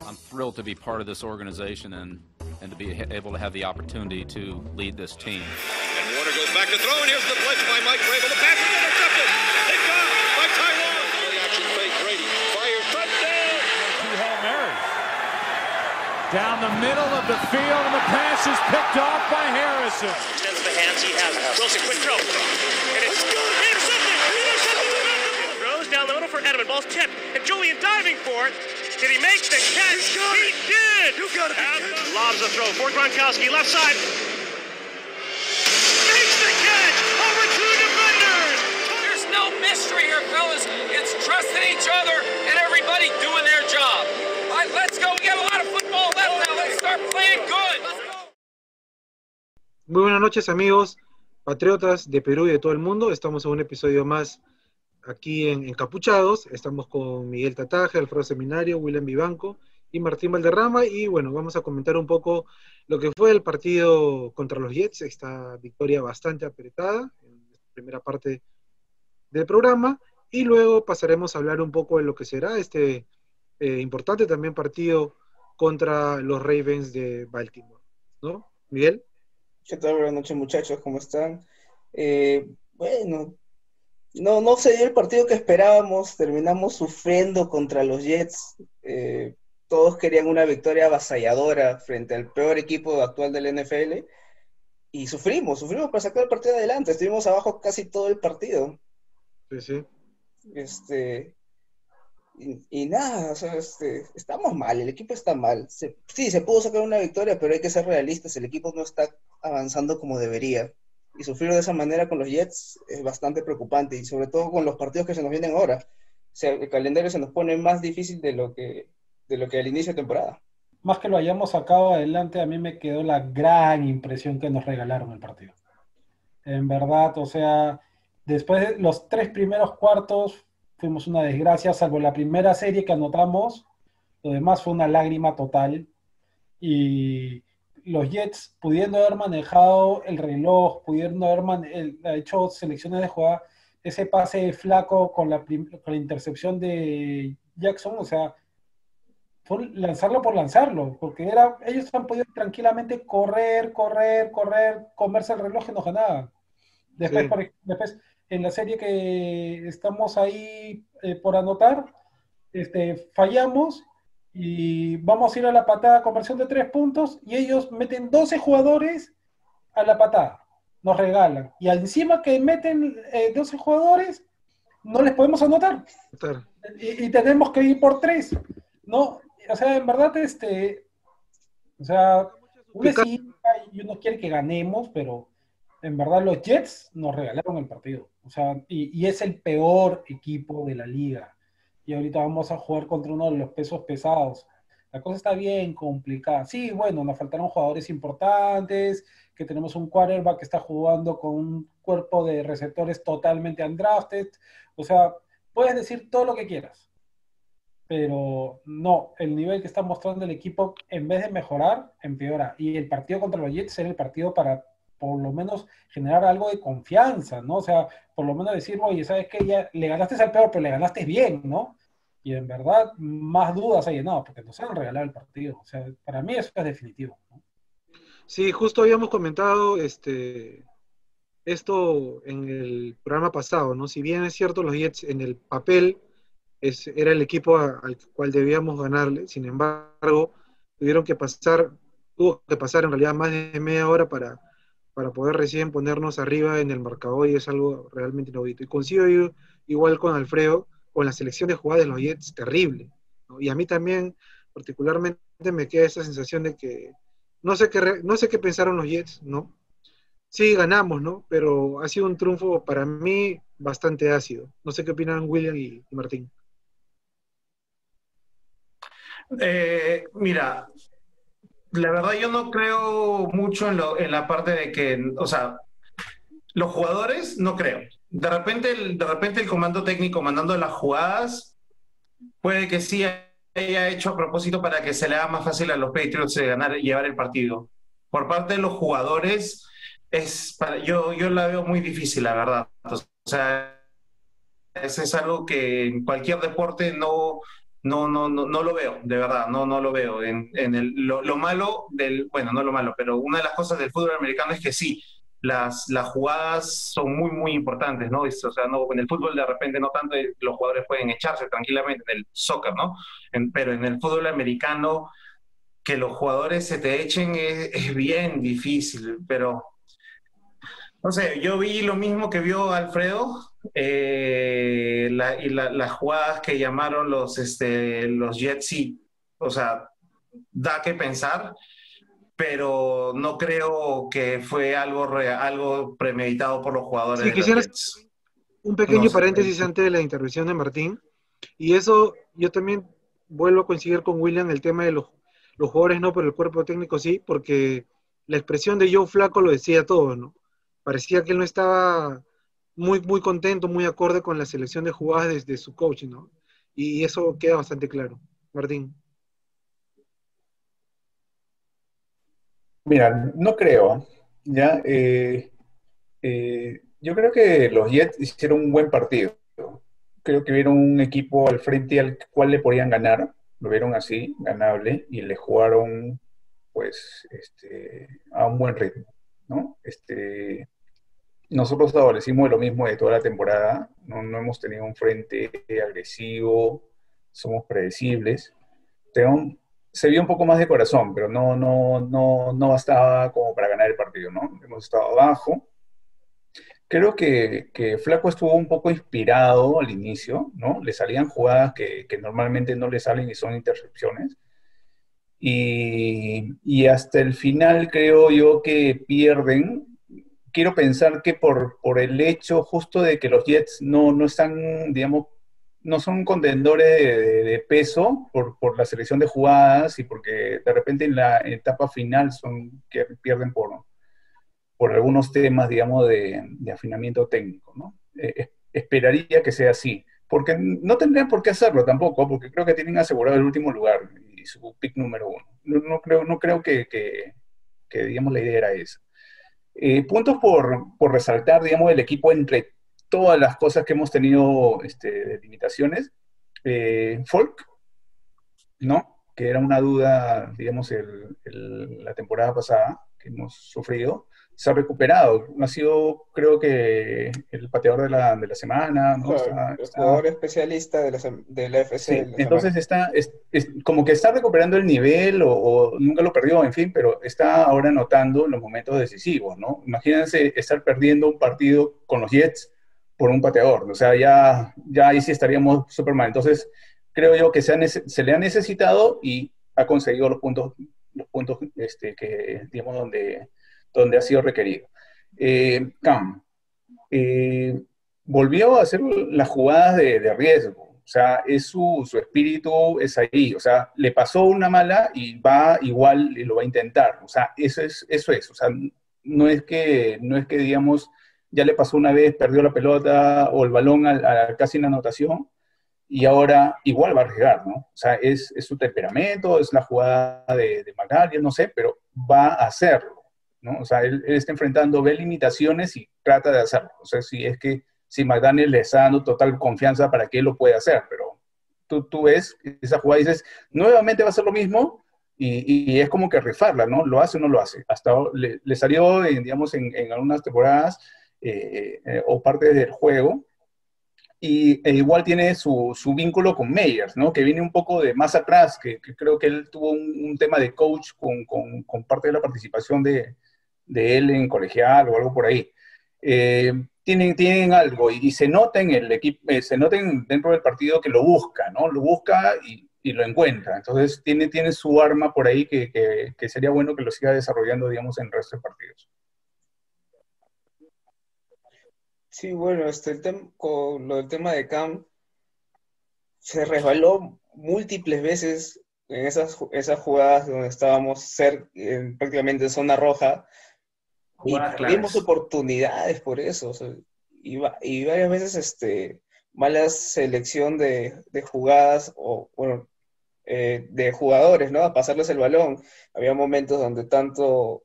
I'm thrilled to be part of this organization and, and to be able to have the opportunity to lead this team. And Warner goes back to throw, and here's the blitz by Mike Vrabel. The pass is intercepted. Picked off by Taiwan. Play action fake. Brady fires. Touchdown. Two Hail Marys. Down the middle of the field, and the pass is picked off by Harrison. Extends the hands he has. Wilson, quick throw. And it's good. For Edelman. Ball's tipped. And Julian diving for it. Did he make the catch? He did. You got it. Lobs the throw for Gronkowski, left side. Makes the catch over two defenders. There's no mystery here, fellas. It's trusting each other and everybody doing their job. All right, let's go. We got a lot of football left now. Let's start playing good. Let's go. Muy buenas noches amigos, patriotas de Perú y de todo el mundo. Estamos en un episodio más aquí en Encapuchados. Estamos con Miguel Tataje, Alfredo Seminario, William Vivanco y Martín Valderrama. Y bueno, vamos a comentar un poco lo que fue el partido contra los Jets, esta victoria bastante apretada en la primera parte del programa. Y luego pasaremos a hablar un poco de lo que será este eh, importante también partido contra los Ravens de Baltimore. ¿No? Miguel. ¿Qué tal? Buenas noches, muchachos, ¿cómo están? Eh, bueno, no, no se dio el partido que esperábamos, terminamos sufriendo contra los Jets. Eh, todos querían una victoria avasalladora frente al peor equipo actual del NFL y sufrimos, sufrimos para sacar el partido adelante. Estuvimos abajo casi todo el partido. Sí, sí. Este, y, y nada, o sea, este, estamos mal, el equipo está mal. Se- sí, se pudo sacar una victoria, pero hay que ser realistas, el equipo no está avanzando como debería. Y sufrir de esa manera con los Jets es bastante preocupante, y sobre todo con los partidos que se nos vienen ahora. O sea, el calendario se nos pone más difícil de lo que, de lo que al inicio de temporada. más que lo hayamos sacado adelante, a mí me quedó la gran impresión que nos regalaron el partido. En verdad, o sea, después de los tres primeros cuartos fuimos una desgracia, salvo la primera serie que anotamos, lo demás fue una lágrima total. Y los Jets, pudiendo haber manejado el reloj, pudiendo haber el- hecho selecciones de jugada, ese pase flaco con la, con la intercepción de Jackson, o sea, fue lanzarlo por lanzarlo, porque era, ellos han podido tranquilamente correr, correr, correr, comerse el reloj y nos ganaban. Después, Sí. por ej- después, en la serie que estamos ahí eh, por anotar, este, fallamos y vamos a ir a la patada conversión de tres puntos y ellos meten 12 jugadores a la patada, nos regalan. Y encima que meten eh, 12 jugadores, no les podemos anotar y, y tenemos que ir por tres, ¿no? O sea, en verdad, este, o sea, uno sí y uno quiere que ganemos, pero en verdad los Jets nos regalaron el partido, o sea, y, y es el peor equipo de la liga. Y ahorita vamos a jugar contra uno de los pesos pesados. La cosa está bien complicada. Sí, bueno, nos faltaron jugadores importantes, que tenemos un quarterback que está jugando con un cuerpo de receptores totalmente undrafted. O sea, puedes decir todo lo que quieras, pero no, el nivel que está mostrando el equipo, en vez de mejorar, empeora. Y el partido contra los Jets era el partido para por lo menos generar algo de confianza, ¿no? O sea, por lo menos decir, oye, ¿sabes qué? Ya le ganaste al peor, pero le ganaste bien, ¿no? Y en verdad, más dudas hay, no, porque nos han regalado el partido. O sea, para mí eso es definitivo. Sí, justo habíamos comentado este, esto en el programa pasado, ¿no? Si bien es cierto, los Jets en el papel es, era el equipo al cual debíamos ganarle, sin embargo, tuvieron que pasar, tuvo que pasar en realidad más de media hora para, para poder recién ponernos arriba en el marcador y es algo realmente inaudito. Y coincido yo igual con Alfredo, con la selección de jugadas de los Jets, terrible. Y a mí también, particularmente, me queda esa sensación de que no sé qué, no sé qué pensaron los Jets, ¿no? Sí, ganamos, ¿no? Pero ha sido un triunfo para mí bastante ácido. No sé qué opinan William y, y Martín. Eh, mira, la verdad yo no creo mucho en, lo, en la parte de que, o sea, los jugadores no creo. De repente, el, de repente el comando técnico mandando las jugadas puede que sí haya hecho a propósito para que se le haga más fácil a los Patriots de ganar y llevar el partido. Por parte de los jugadores, es para, yo, yo la veo muy difícil, la verdad. O sea, eso es algo que en cualquier deporte no, no, no, no, no lo veo, de verdad, no, no lo veo. En, en el, lo, lo malo del, bueno, no lo malo, pero una de las cosas del fútbol americano es que sí, las, las jugadas son muy, muy importantes, ¿no? O sea, no, en el fútbol de repente no tanto eh, los jugadores pueden echarse tranquilamente en el soccer, ¿no? En- pero en el fútbol americano, que los jugadores se te echen es, es bien difícil, pero no sé, yo vi lo mismo que vio Alfredo, eh, la- y la- las jugadas que llamaron los, este, los Jets, o sea, da que pensar, pero no creo que fue algo, re- algo premeditado por los jugadores. Sí, de quisiera un pequeño No paréntesis antes de la intervención de Martín. Y eso, yo también vuelvo a coincidir con William el tema de los, los jugadores no, pero el cuerpo técnico sí, porque la expresión de Joe Flaco lo decía todo, ¿no? Parecía que él no estaba muy, muy contento, muy acorde con la selección de jugadas desde su coach, ¿no? Y eso queda bastante claro. Martín. Mira, no creo. Ya, eh, eh, yo creo que los Jets hicieron un buen partido. Creo que vieron un equipo al frente al cual le podían ganar. Lo vieron así, ganable, y le jugaron, pues, este, a un buen ritmo, ¿no? Este, nosotros adolecimos de lo mismo de toda la temporada. No, no hemos tenido un frente agresivo, somos predecibles. Tengo- se vio un poco más de corazón, pero no, no, no, no bastaba como para ganar el partido, ¿no? Hemos estado abajo. Creo que, que Flaco estuvo un poco inspirado al inicio, ¿no? Le salían jugadas que, que normalmente no le salen y son intercepciones. Y, y hasta el final creo yo que pierden. Quiero pensar que por, por el hecho justo de que los Jets no, no están, digamos, no son contendores de, peso por, por la selección de jugadas y porque de repente en la etapa final son que pierden por, por algunos temas, digamos, de, afinamiento técnico, ¿no? Es- esperaría que sea así, porque no tendrían por qué hacerlo tampoco, porque creo que tienen asegurado el último lugar y su pick número uno. No, no creo, no creo que, que- digamos, la idea era esa. Eh, puntos por, por resaltar, digamos, del equipo entre todas las cosas que hemos tenido este, limitaciones. Eh, Folk, ¿no? Que era una duda, digamos, el- el- la temporada pasada que hemos sufrido. Se ha recuperado. Ha sido, creo que, el pateador de la, de la semana, ¿no? Claro, Está- el está- jugador especialista de la, de la FC. Sí, de la entonces está, es, es como que está recuperando el nivel o, o nunca lo perdió, en fin, pero está ahora anotando los momentos decisivos, ¿no? Imagínense estar perdiendo un partido con los Jets por un pateador, o sea, ya, ya ahí sí estaríamos súper mal. Entonces, creo yo que se, le ha necesitado y ha conseguido los puntos, los puntos este, que, digamos, donde, donde ha sido requerido. Eh, Cam, eh, volvió a hacer las jugadas de, de riesgo. O sea, es su, su espíritu es ahí. O sea, le pasó una mala y va igual y lo va a intentar. O sea, eso es, eso es. O sea, no es que, no es que digamos, ya le pasó una vez, perdió la pelota o el balón a, casi en la anotación y ahora igual va a arriesgar, ¿no? O sea, es, es su temperamento, es la jugada de, de no sé, pero va a hacerlo, ¿no? O sea, él, está enfrentando, ve limitaciones y trata de hacerlo. O sea, si es que si McDaniel le está dando total confianza para que lo pueda hacer, pero tú, tú ves esa jugada y dices, nuevamente va a ser lo mismo y, es como que rifarla, ¿no? ¿Lo hace o no lo hace? Hasta le, le salió, en, digamos, en, algunas temporadas eh, eh, o parte del juego y e igual tiene su, su, vínculo con Meyers, ¿no? Que viene un poco de más atrás, que, creo que él tuvo un, tema de coach con, con, parte de la participación de, él en colegial o algo por ahí. Eh, tienen, tienen algo y, se nota en el equipo, se nota dentro del partido que lo busca, ¿no? Lo busca y, y lo encuentra. Entonces tiene, tiene su arma por ahí que, que, que, sería bueno que lo siga desarrollando, digamos, en el resto de partidos. Sí, bueno, este, el tem con lo del tema de Cam se resbaló múltiples veces en esas, esas jugadas donde estábamos en, prácticamente en zona roja y perdimos oportunidades por eso. O sea, y, y, varias veces este, mala selección de, de jugadas o, bueno, eh, de jugadores, ¿no? A pasarles el balón. Había momentos donde tanto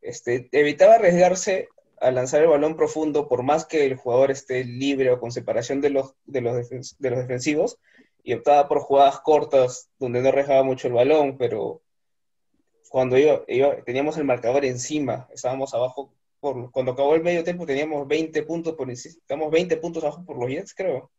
este, evitaba arriesgarse a lanzar el balón profundo, por más que el jugador esté libre o con separación de los, de los, de los defensivos, y optaba por jugadas cortas donde no rejaba mucho el balón, pero cuando iba, iba- teníamos el marcador encima, estábamos abajo, por, cuando acabó el medio tiempo teníamos 20 puntos por estamos 20 puntos abajo por los Jets, creo.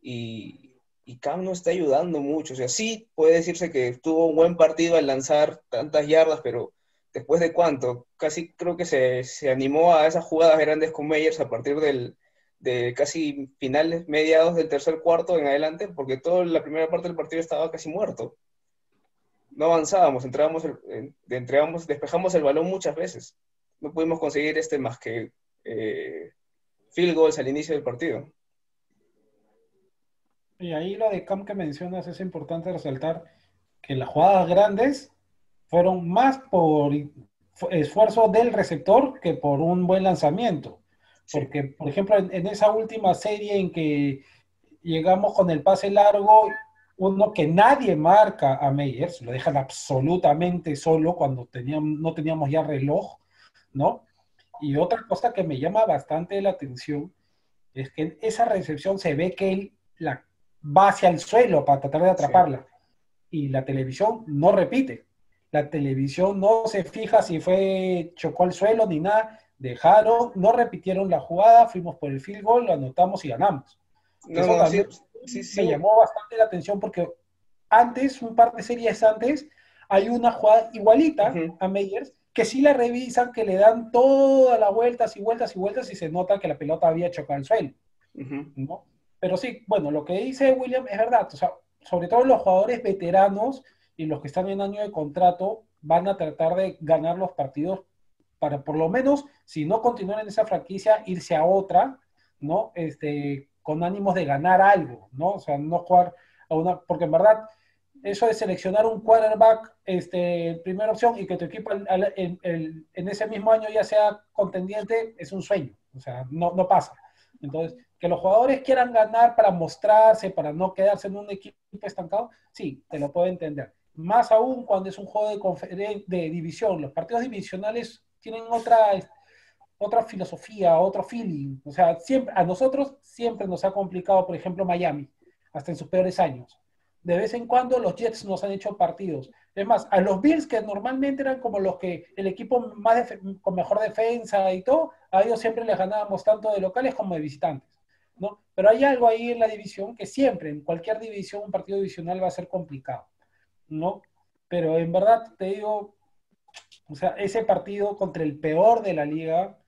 Y, y Cam no está ayudando mucho. O sea, sí puede decirse que tuvo un buen partido al lanzar tantas yardas, pero después de cuánto, casi creo que se, se animó a esas jugadas grandes con Meyers a partir del, de casi finales, mediados del tercer cuarto en adelante, porque toda la primera parte del partido estaba casi muerto. No avanzábamos, entrábamos, entregamos, despejamos el balón muchas veces. No pudimos conseguir este más que eh, field goals al inicio del partido. Y ahí lo de Cam que mencionas es importante resaltar que las jugadas grandes fueron más por fu- esfuerzo del receptor que por un buen lanzamiento. Porque, por ejemplo, en, en esa última serie en que llegamos con el pase largo, uno que nadie marca a Meyers, lo dejan absolutamente solo cuando teníamos, no teníamos ya reloj, ¿no? Y otra cosa que me llama bastante la atención es que en esa recepción se ve que él la va hacia el suelo para tratar de atraparla. Y la televisión no repite. La televisión no se fija si fue chocó al suelo ni nada. Dejaron, no repitieron la jugada, fuimos por el field goal, lo anotamos y ganamos. No, Eso también sí, sí, me sí. llamó bastante la atención porque antes, un par de series antes, hay una jugada igualita a Meyers que sí la revisan, que le dan todas las vueltas y vueltas y vueltas y se nota que la pelota había chocado al suelo. ¿no? Pero sí, bueno, lo que dice William es verdad, o sea, sobre todo los jugadores veteranos y los que están en año de contrato van a tratar de ganar los partidos para por lo menos, si no continuar en esa franquicia, irse a otra, ¿no? Este, con ánimos de ganar algo, ¿no? O sea, no jugar a una, porque en verdad, eso de seleccionar un quarterback, este, primera opción, y que tu equipo al- el- en ese mismo año ya sea contendiente, es un sueño, o sea, no, no pasa. Entonces, que los jugadores quieran ganar para mostrarse, para no quedarse en un equipo estancado, sí, te lo puedo entender. Más aún cuando es un juego de, de división. Los partidos divisionales tienen otra, otra filosofía, otro feeling. O sea, siempre, a nosotros siempre nos ha complicado, por ejemplo, Miami, hasta en sus peores años. De vez en cuando los Jets nos han hecho partidos. Es más, a los Bills, que normalmente eran como los que el equipo más con mejor defensa y todo, a ellos siempre les ganábamos tanto de locales como de visitantes. ¿no? Pero hay algo ahí en la división que siempre, en cualquier división, un partido divisional va a ser complicado. ¿No? Pero en verdad te digo, o sea, ese partido contra el peor de la liga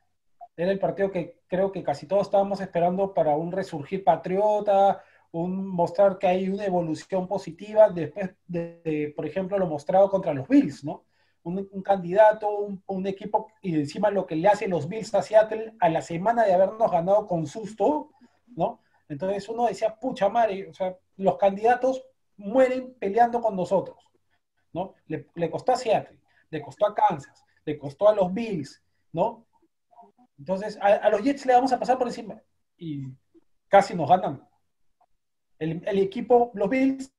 era el partido que creo que casi todos estábamos esperando para un resurgir patriota, un mostrar que hay una evolución positiva después de, por ejemplo, lo mostrado contra los Bills, ¿no? Un, candidato, un, un, equipo, y encima lo que le hacen los Bills a Seattle a la semana de habernos ganado con susto, ¿no? Entonces uno decía, pucha madre, o sea, los candidatos mueren peleando con nosotros, ¿no? Le, costó a Seattle, le costó a Kansas, le costó a los Bills, ¿no? Entonces, a, los Jets le vamos a pasar por encima y casi nos ganan. El, equipo, los Bills,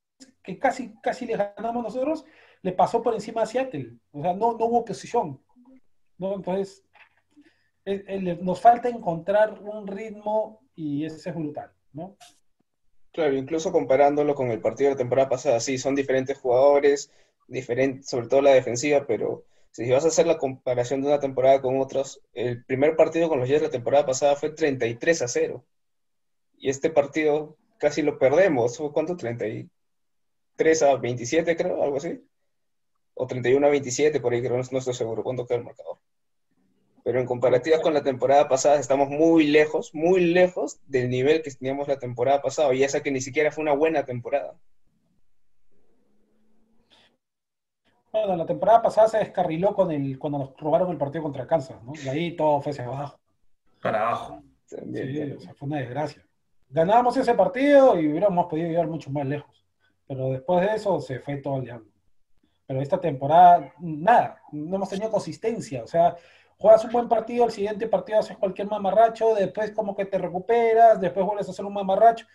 que casi, casi le ganamos nosotros, le pasó por encima a Seattle. O sea, no, no hubo oposición. ¿no? Entonces, nos falta encontrar un ritmo y ese es brutal, ¿no? Claro, incluso comparándolo con el partido de la temporada pasada, sí, son diferentes jugadores, diferentes, sobre todo la defensiva, pero si vas a hacer la comparación de una temporada con otras, el primer partido con los Jets la temporada pasada fue 33 a 0. Y este partido casi lo perdemos. ¿Fue cuánto? 33 a 27, creo, algo así. O 31 a 27, por ahí creo, no, no estoy seguro cuánto queda el marcador. Pero en comparativa con la temporada pasada, estamos muy lejos, muy lejos del nivel que teníamos la temporada pasada. Y esa que ni siquiera fue una buena temporada. Bueno, la temporada pasada se descarriló con el, cuando nos robaron el partido contra Kansas, ¿no? Y ahí todo fue hacia abajo. Para abajo. También, sí, o sea, fue una desgracia. Ganábamos ese partido y hubiéramos podido llegar mucho más lejos. Pero después de eso se fue todo al diablo. Pero esta temporada, nada, no hemos tenido consistencia. O sea, juegas un buen partido, el siguiente partido haces cualquier mamarracho, después como que te recuperas, después vuelves a hacer un mamarracho.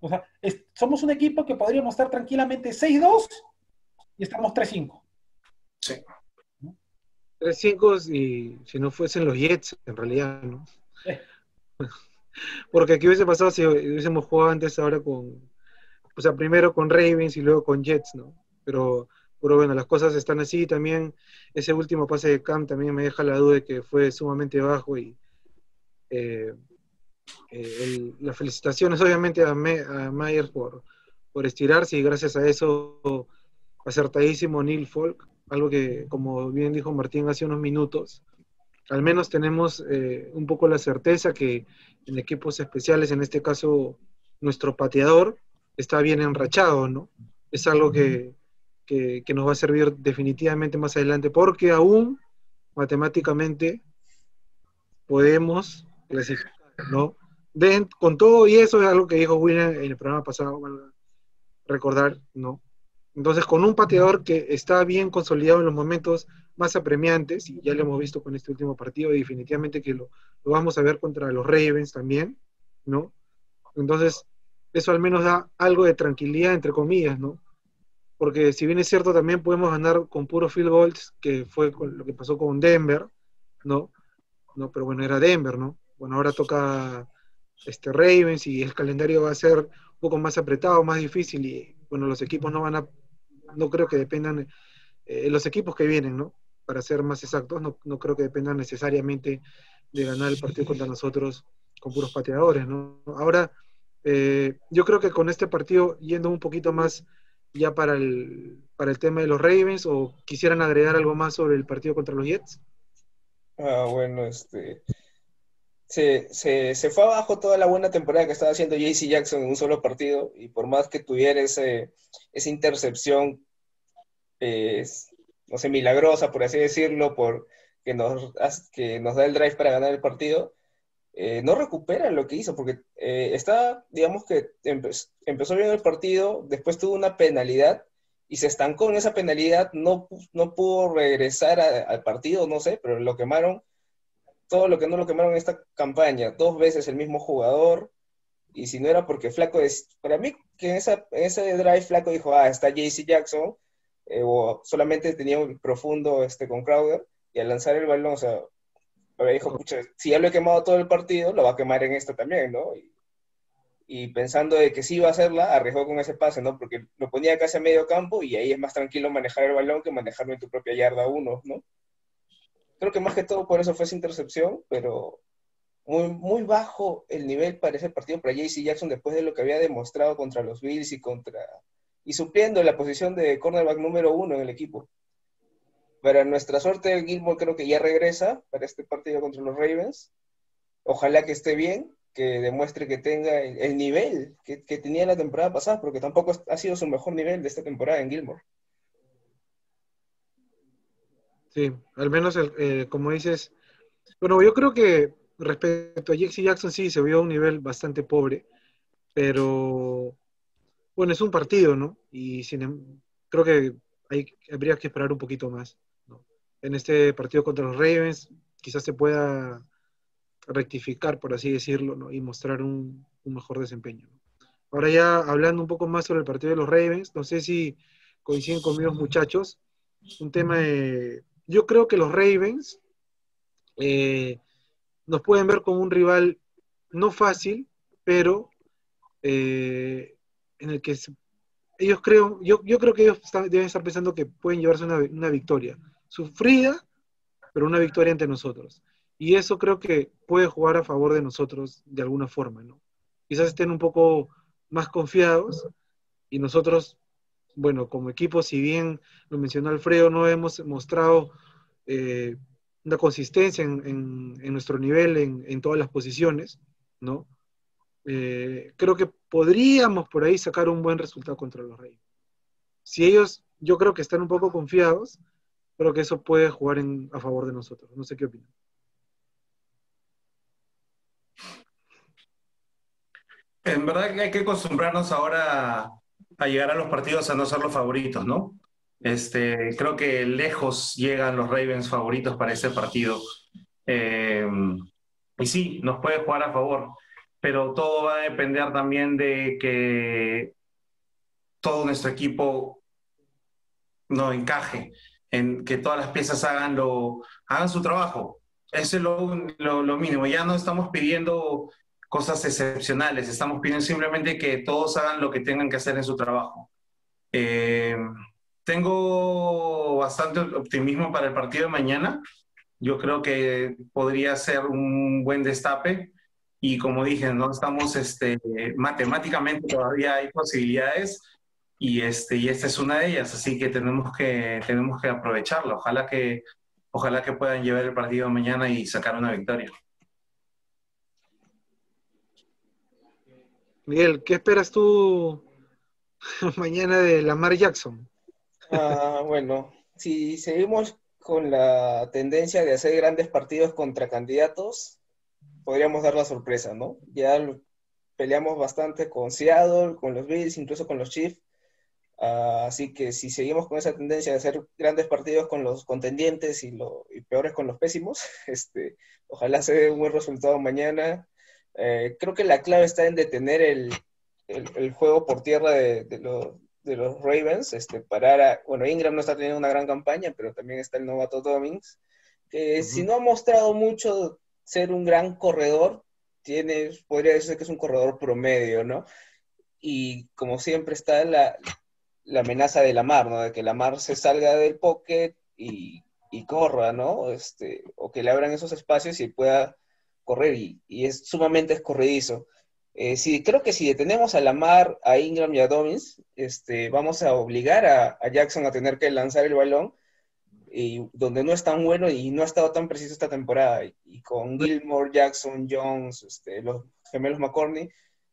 O sea, es, somos un equipo que podríamos estar tranquilamente 6-2 y estamos 3-5. Sí. 3-5 y si no fuesen los Jets, en realidad, ¿no? Porque aquí hubiese pasado si hubiésemos jugado antes ahora con, o sea, primero con Ravens y luego con Jets, ¿no? Pero, pero bueno, las cosas están así. También ese último pase de Cam también me deja la duda de que fue sumamente bajo y eh, eh, el- las felicitaciones obviamente a, Me- a Myers por, por estirarse y gracias a eso acertadísimo Neil Folk, algo que como bien dijo Martín hace unos minutos, al menos tenemos eh, un poco la certeza que en equipos especiales, en este caso nuestro pateador, está bien enrachado, ¿no? Es algo que, que- nos va a servir definitivamente más adelante, porque aún matemáticamente podemos clasificar, ¿no? Con todo, y eso es algo que dijo William en el programa pasado, recordar, ¿no? Entonces, con un pateador que está bien consolidado en los momentos más apremiantes, y ya lo hemos visto con este último partido, y definitivamente que lo, lo vamos a ver contra los Ravens también, ¿no? Entonces, eso al menos da algo de tranquilidad, entre comillas, ¿no? Porque si bien es cierto, también podemos ganar con puros field goals, que fue con lo que pasó con Denver, ¿no? ¿no? Pero bueno, era Denver, ¿no? Bueno, ahora toca este Ravens y el calendario va a ser un poco más apretado, más difícil y bueno, los equipos no van a, no creo que dependan, eh, los equipos que vienen, ¿no? Para ser más exactos, no, no creo que dependan necesariamente de ganar el partido contra nosotros con puros pateadores, ¿no? Ahora, eh, yo creo que con este partido, yendo un poquito más ya para el, para el tema de los Ravens, o quisieran agregar algo más sobre el partido contra los Jets. Ah, bueno, este. Se, se, se fue abajo toda la buena temporada que estaba haciendo JC Jackson en un solo partido, y por más que tuviera ese, esa intercepción, eh, no sé, milagrosa, por así decirlo, por, que, nos, que nos da el drive para ganar el partido, eh, no recupera lo que hizo, porque eh, está, digamos que empe- empezó bien el partido, después tuvo una penalidad y se estancó en esa penalidad, no, no pudo regresar al partido, no sé, pero lo quemaron, todo lo que no lo quemaron en esta campaña, dos veces el mismo jugador, y si no era porque Flaco, es, para mí que en, esa, en ese drive Flaco dijo, ah, está JC Jackson, eh, o solamente tenía un profundo este, con Crowder, y al lanzar el balón, o sea, ahora dijo, si ya lo he quemado todo el partido, lo va a quemar en esto también, ¿no? Y, y pensando de que sí iba a hacerla, arriesgó con ese pase, ¿no? Porque lo ponía casi a medio campo y ahí es más tranquilo manejar el balón que manejarlo en tu propia yarda uno, ¿no? Creo que más que todo por eso fue esa intercepción, pero muy, muy bajo el nivel para ese partido para JC Jackson después de lo que había demostrado contra los Bills y contra y supliendo la posición de cornerback número uno en el equipo. Para nuestra suerte, Gilmore creo que ya regresa para este partido contra los Ravens. Ojalá que esté bien, que demuestre que tenga el, el nivel que, tenía la temporada pasada, porque tampoco ha sido su mejor nivel de esta temporada en Gilmore. Sí, al menos, el- eh, como dices, bueno, yo creo que respecto a Jackson sí se vio a un nivel bastante pobre, pero bueno, es un partido, ¿no? Y sin, em- creo que hay, habría que esperar un poquito más. En este partido contra los Ravens quizás se pueda rectificar, por así decirlo. Y mostrar un, un mejor desempeño. Ahora ya hablando un poco más sobre el partido de los Ravens, no sé si coinciden conmigo muchachos, un tema de... Yo creo que los Ravens eh, nos pueden ver como un rival no fácil, pero eh, en el que ellos creo, yo, yo creo que ellos están- deben estar pensando que pueden llevarse una, una victoria, sufrida, pero una victoria ante nosotros. Y eso creo que puede jugar a favor de nosotros de alguna forma, ¿no? Quizás estén un poco más confiados y nosotros, bueno, como equipo, si bien lo mencionó Alfredo, no hemos mostrado eh, una consistencia en, nuestro nivel en, en todas las posiciones, ¿no? Eh, creo que podríamos por ahí sacar un buen resultado contra los Reyes. Si ellos, yo creo que están un poco confiados, creo que eso puede jugar en- a favor de nosotros. No sé qué opinan. En verdad que hay que acostumbrarnos ahora a llegar a los partidos a no ser los favoritos, ¿no? Este, creo que lejos llegan los Ravens favoritos para ese partido. Eh, y sí, nos puede jugar a favor, pero todo va a depender también de que todo nuestro equipo no encaje, en que todas las piezas hagan, lo, hagan su trabajo. Ese es lo, lo, lo mínimo. Ya no estamos pidiendo cosas excepcionales. Estamos pidiendo simplemente que todos hagan lo que tengan que hacer en su trabajo. Eh, tengo bastante optimismo para el partido de mañana. Yo creo que podría ser un buen destape y como dije, no estamos este, matemáticamente todavía hay posibilidades y este y esta es una de ellas, así que tenemos que tenemos que aprovecharla. Ojalá que ojalá que puedan llevar el partido mañana y sacar una victoria. Miguel, ¿qué esperas tú mañana de Lamar Jackson? Ah, bueno, si seguimos con la tendencia de hacer grandes partidos contra candidatos, podríamos dar la sorpresa, ¿no? Ya peleamos bastante con Seattle, con los Bills, incluso con los Chiefs. Así que si seguimos con esa tendencia de hacer grandes partidos con los contendientes y, lo, y peores con los pésimos, este, ojalá se dé un buen resultado mañana. Eh, creo que la clave está en detener el, el, juego por tierra de, de, de, los Ravens, este, parar a, bueno, Ingram no está teniendo una gran campaña, pero también está el novato Dobbins, que si no ha mostrado mucho ser un gran corredor, tiene, podría decirse que es un corredor promedio, ¿no? Y como siempre está la, la amenaza de la mar, ¿no? De que la mar se salga del pocket y, y corra, ¿no? Este, o que le abran esos espacios y pueda correr y, es sumamente escorredizo. Eh, creo que si detenemos a Lamar, a Ingram y a Dobbins, este, vamos a obligar a, Jackson a tener que lanzar el balón, y donde no es tan bueno y no ha estado tan preciso esta temporada. Y, con Gilmore, Jackson, Jones, este, los gemelos McCorney,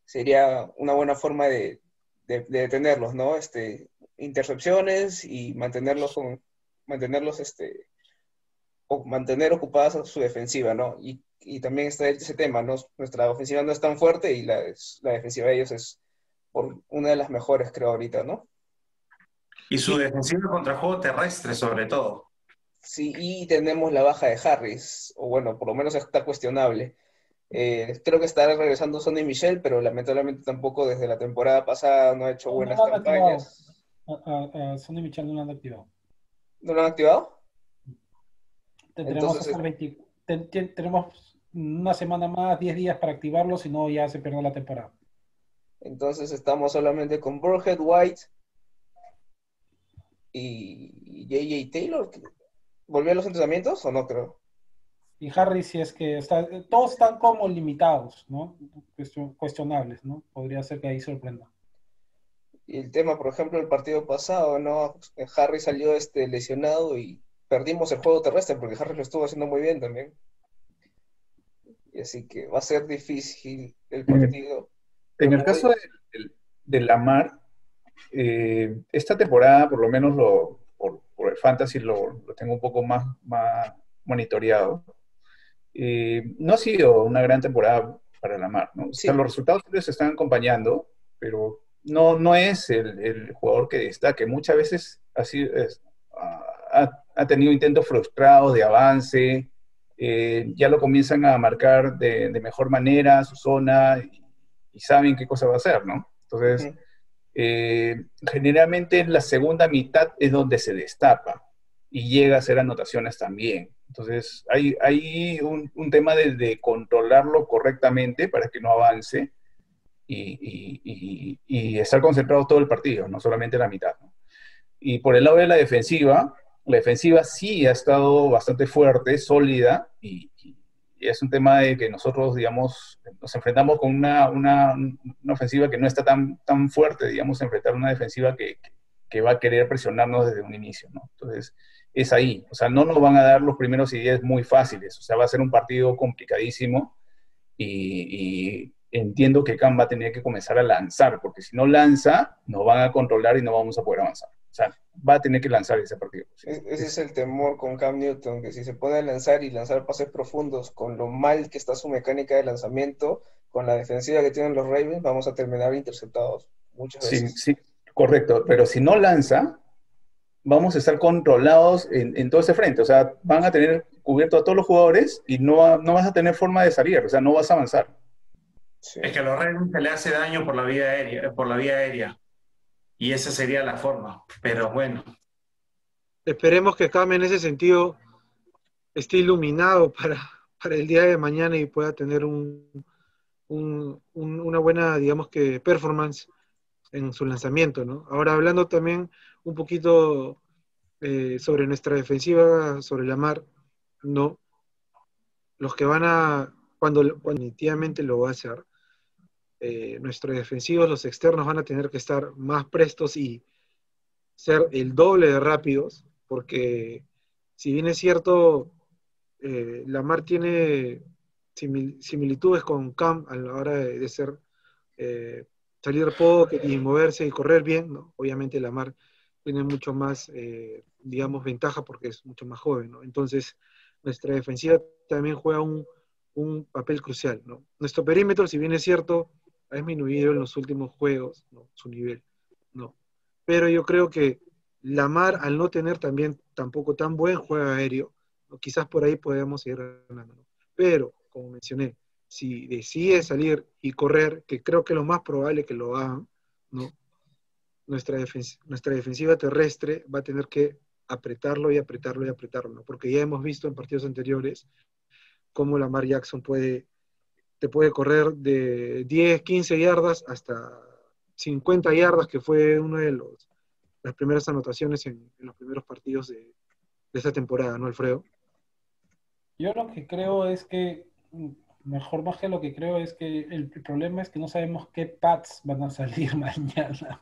sería una buena forma de, detenerlos, ¿no? Este, intercepciones y mantenerlos con, mantenerlos este, o mantener ocupadas su defensiva, ¿no? Y y también está ese tema, ¿no? Nuestra ofensiva no es tan fuerte y la, la defensiva de ellos es por una de las mejores, creo, ahorita, ¿no? Y su defensiva contra juego terrestre, sobre todo. Sí, y tenemos la baja de Harris, o bueno, por lo menos está cuestionable. Eh, creo que estará regresando Sonny Michel, pero lamentablemente tampoco desde la temporada pasada no ha hecho buenas campañas. A, Sonny Michel no lo han activado. ¿No lo han activado? Tendremos Entonces, tenemos una semana más, 10 días para activarlo, si no ya se pierde la temporada. Entonces estamos solamente con Burhead White y JJ Taylor. ¿Volvió a los entrenamientos o no creo? Y Harry, si es que está, todos están como limitados, ¿no? Cuestionables, ¿no? Podría ser que ahí sorprenda. Y el tema, por ejemplo, el partido pasado, ¿no? Harry salió este lesionado y perdimos el juego terrestre porque Harry lo estuvo haciendo muy bien también. Y así que va a ser difícil el partido. En el caso de, Lamar, eh, esta temporada, por lo menos lo, por, el fantasy, lo, tengo un poco más, más monitoreado. Eh, no ha sido una gran temporada para Lamar. ¿no? los resultados se están acompañando, pero no, no es el, jugador que destaque. Muchas veces ha, sido, ha, tenido intentos frustrados de avance, eh, ya lo comienzan a marcar de, mejor manera su zona y, saben qué cosa va a hacer, ¿no? Entonces, eh, generalmente en la segunda mitad es donde se destapa y llega a hacer anotaciones también. Entonces, hay, hay un, tema de, controlarlo correctamente para que no avance y, y, estar concentrado todo el partido, no solamente la mitad. Y por el lado de la defensiva, la defensiva sí ha estado bastante fuerte, sólida, y, es un tema de que nosotros, digamos, nos enfrentamos con una, una, una, ofensiva que no está tan, tan fuerte, digamos, enfrentar una defensiva que, que, va a querer presionarnos desde un inicio, ¿no? Entonces, es ahí. O sea, no nos van a dar los primeros 10 muy fáciles. O sea, va a ser un partido complicadísimo y, y entiendo que Cam va a tener que comenzar a lanzar, porque si no lanza, nos van a controlar y no vamos a poder avanzar. O sea, va a tener que lanzar ese partido. Ese es el temor con Cam Newton, que si se pone a lanzar y lanzar pases profundos con lo mal que está su mecánica de lanzamiento, con la defensiva que tienen los Ravens, vamos a terminar interceptados muchas veces. Sí, sí, correcto. Pero si no lanza, vamos a estar controlados en, todo ese frente. O sea, van a tener cubierto a todos los jugadores y no, no vas a tener forma de salir, o sea, no vas a avanzar. Es que a los Ravens se le hace daño por la vía aérea, por la vía aérea y esa sería la forma. Pero bueno. Esperemos que Cam en ese sentido esté iluminado para, para el día de mañana y pueda tener un, un- un- una buena, digamos que, performance en su lanzamiento, ¿no? Ahora hablando también un poquito eh, sobre nuestra defensiva, sobre la mar, no. Los que van a, cuando, definitivamente lo va a hacer, eh, nuestros defensivos, los externos van a tener que estar más prestos y ser el doble de rápidos, porque si bien es cierto, eh, Lamar tiene simil- similitudes con Cam a la hora de, de ser eh, salir pocket y moverse y correr bien, ¿no? Obviamente Lamar tiene mucho más, eh, digamos, ventaja porque es mucho más joven, ¿no? Entonces, nuestra defensiva también juega un, un papel crucial, ¿no? Nuestro perímetro, si bien es cierto, ha disminuido en los últimos juegos, ¿no? Su nivel, ¿no? Pero yo creo que Lamar, al no tener también tampoco tan buen juego aéreo, ¿no? quizás por ahí podemos ir ganando, ¿no? Pero, como mencioné, si decide salir y correr, que creo que lo más probable que lo hagan, ¿no? Nuestra, nuestra defensiva terrestre va a tener que apretarlo y apretarlo y apretarlo, porque ya hemos visto en partidos anteriores cómo Lamar Jackson puede, te puede correr de 10, 15 yardas hasta 50 yardas, que fue una de los, las primeras anotaciones en, los primeros partidos de, de esta temporada, ¿no, Alfredo? Yo lo que creo es que, mejor más que lo que creo es que el problema es que no sabemos qué pads van a salir mañana.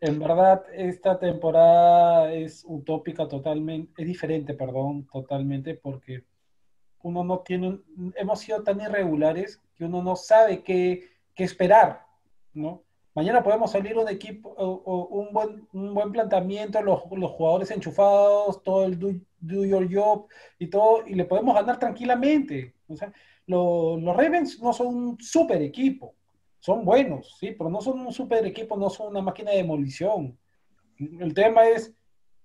En verdad, esta temporada es utópica totalmente, es diferente, perdón, totalmente, porque uno no tiene, hemos sido tan irregulares que uno no sabe qué, qué esperar, ¿no? Mañana podemos salir un equipo, un, buen, un buen planteamiento, los, los jugadores enchufados, todo el do, do your job y todo, y le podemos ganar tranquilamente. O sea, lo- los Ravens no son un super equipo, son buenos, sí, pero no son un super equipo, no son una máquina de demolición. El tema es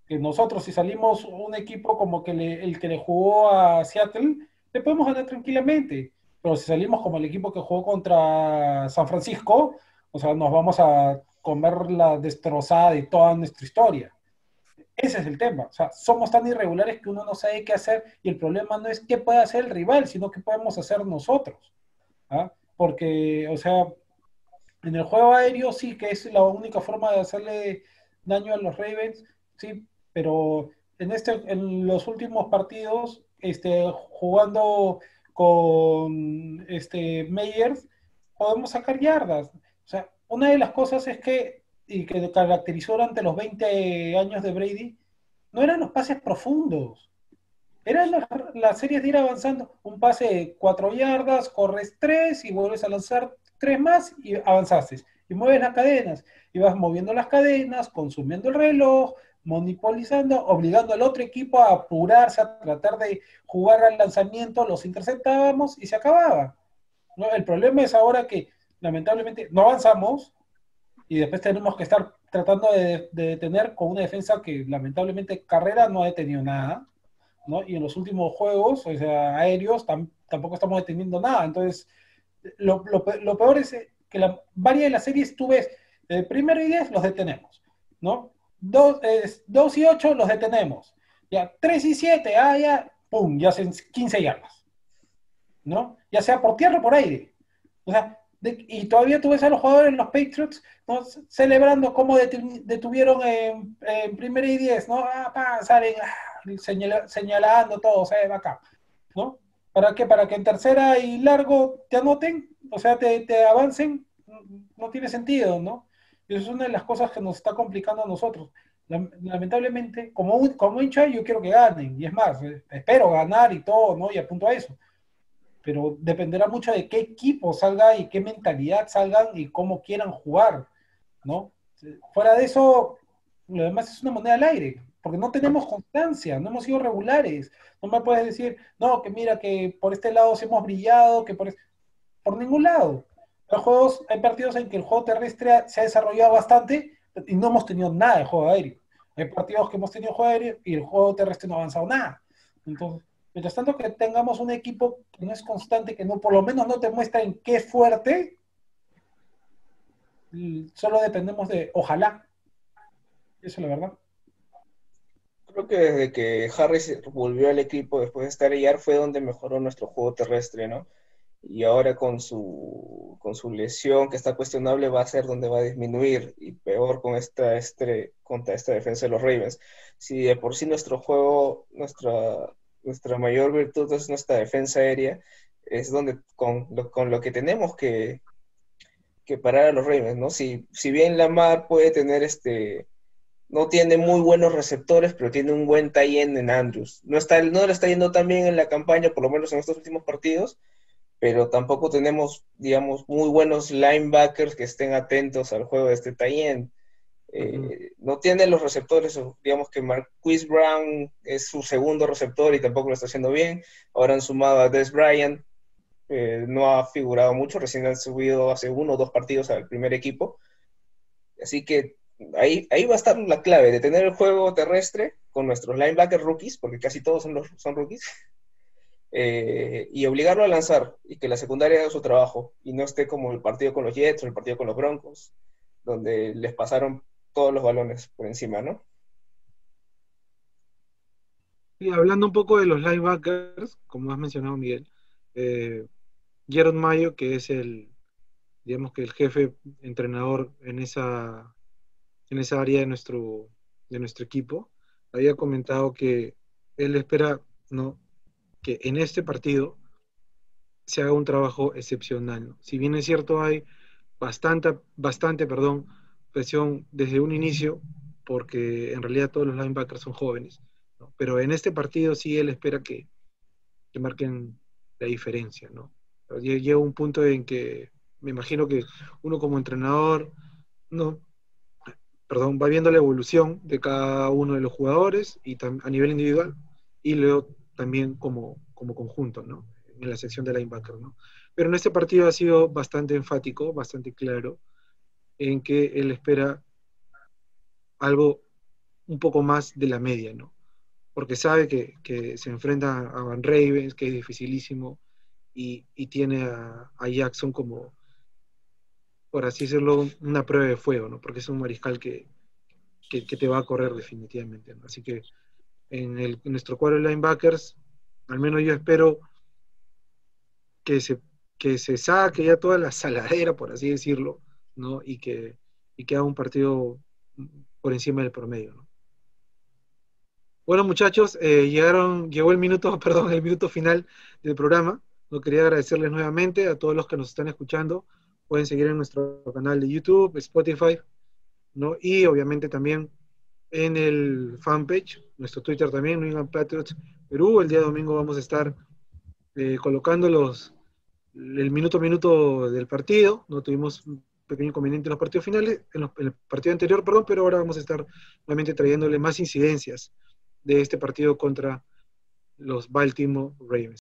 que nosotros, si salimos un equipo como que le- el que le jugó a Seattle, le podemos ganar tranquilamente. Pero si salimos como el equipo que jugó contra San Francisco, o sea, nos vamos a comer la destrozada de toda nuestra historia. Ese es el tema. O sea, somos tan irregulares que uno no sabe qué hacer y el problema no es qué puede hacer el rival, sino qué podemos hacer nosotros. ¿ah? Porque, o sea, en el juego aéreo sí que es la única forma de hacerle daño a los Ravens, sí, pero en, este, en los últimos partidos, este, jugando con este, Meyers, podemos sacar yardas. Una de las cosas es que, y que caracterizó durante los 20 años de Brady, no eran los pases profundos. Eran las, series de ir avanzando. Un pase de 4 yardas, corres 3 y vuelves a lanzar 3 más y avanzaste. Y mueves las cadenas. Y vas moviendo las cadenas, consumiendo el reloj, monopolizando, obligando al otro equipo a apurarse, a tratar de jugar al lanzamiento, los interceptábamos y se acababa. El problema es ahora que lamentablemente no avanzamos y después tenemos que estar tratando de, de detener con una defensa que lamentablemente carrera no ha detenido nada, ¿no? Y en los últimos juegos, o sea, aéreos, tam, tampoco estamos deteniendo nada. Entonces, lo, lo, peor es que la, varias de las series tú ves, el primero y diez los detenemos, ¿no? Dos, eh, dos y ocho los detenemos. Ya, tres y siete, ah, ya, pum, ya hacen 15 yardas, ¿no? Ya sea por tierra o por aire. O sea, de, y todavía tú ves a los jugadores en los Patriots ¿no? celebrando cómo detuvieron en, en primera y diez, ¿no? Ah, pa, salen ah, señala, señalando todo, se va acá, ¿no? ¿Para qué? Para que en tercera y largo te anoten, o sea, te, te avancen, no tiene sentido, ¿no? Y eso es una de las cosas que nos está complicando a nosotros. Lamentablemente, como, como hincha, yo quiero que ganen, y es más, espero ganar y todo, ¿no? Y apunto a eso pero dependerá mucho de qué equipo salga y qué mentalidad salgan y cómo quieran jugar, ¿no? Fuera de eso, lo demás es una moneda al aire, porque no tenemos constancia, no hemos sido regulares. No me puedes decir, no, que mira, que por este lado sí hemos brillado, que por, este... por ningún lado. Hay juegos, hay partidos en que el juego terrestre se ha desarrollado bastante y no hemos tenido nada de juego aéreo. Hay partidos que hemos tenido juego aéreo y el juego terrestre no ha avanzado nada. Entonces, Mientras tanto que tengamos un equipo que no es constante, que no, por lo menos no te muestra en qué fuerte, solo dependemos de ojalá. Eso es la verdad. Creo que desde que Harris volvió al equipo después de estar ayer fue donde mejoró nuestro juego terrestre, ¿no? y ahora con su, con su lesión que está cuestionable va a ser donde va a disminuir y peor con esta, este, contra esta defensa de los Ravens. Si de por sí nuestro juego, nuestra, nuestra mayor virtud es nuestra defensa aérea, es donde con lo, con lo que tenemos que, que parar a los Ravens, ¿no? Si, si bien Lamar puede tener este no tiene muy buenos receptores, pero tiene un buen tie en Andrews. No, está, no le está yendo tan bien en la campaña, por lo menos en estos últimos partidos, pero tampoco tenemos, digamos, muy buenos linebackers que estén atentos al juego de este tie eh, No tiene los receptores, digamos que Marquise Brown es su segundo receptor y tampoco lo está haciendo bien. Ahora han sumado a Des Bryant, eh, no ha figurado mucho, recién han subido hace uno o dos partidos al primer equipo. Así que ahí, ahí va a estar la clave de tener el juego terrestre con nuestros linebackers rookies, porque casi todos son, son rookies, eh, y obligarlo a lanzar y que la secundaria haga su trabajo y no esté como el partido con los Jets o el partido con los Broncos, donde les pasaron todos los balones por encima, ¿no? Y hablando un poco de los linebackers, como has mencionado Miguel, eh, Jared Mayo, que es el, digamos que el jefe entrenador en esa en esa área de nuestro, de nuestro equipo, había comentado que él espera ¿no? que en este partido se haga un trabajo excepcional. Si bien es cierto, hay bastante, bastante perdón, presión desde un inicio, porque en realidad todos los linebackers son jóvenes, pero en este partido sí él espera que, que marquen la diferencia. ¿no? Llega un punto en que me imagino que uno como entrenador no perdón, va viendo la evolución de cada uno de los jugadores y a nivel individual y luego también como, como conjunto, ¿no? En la sección de linebacker, ¿no? Pero en este partido ha sido bastante enfático, bastante claro, en que él espera algo un poco más de la media, ¿no? Porque sabe que, que se enfrenta a Van Ravens, que es dificilísimo, y, y tiene a, Jackson como, por así decirlo, una prueba de fuego, ¿no? Porque es un mariscal que, que, te va a correr definitivamente, ¿no? Así que en, el, nuestro cuadro de linebackers, al menos yo espero que se, que se saque ya toda la saladera, por así decirlo, ¿no? Y que, y que haga un partido por encima del promedio, ¿no? Bueno, muchachos, eh, llegaron, llegó el minuto, perdón, el minuto final del programa. No quería agradecerles nuevamente a todos los que nos están escuchando pueden seguir en nuestro canal de YouTube, Spotify, ¿no? Y obviamente también en el fanpage, nuestro Twitter también, New England Patriots Perú. El día domingo vamos a estar eh, colocando los, el minuto a minuto del partido. No tuvimos pequeño inconveniente en los partidos finales, en, en el partido anterior, perdón, pero ahora vamos a estar nuevamente trayéndole más incidencias de este partido contra los Baltimore Ravens.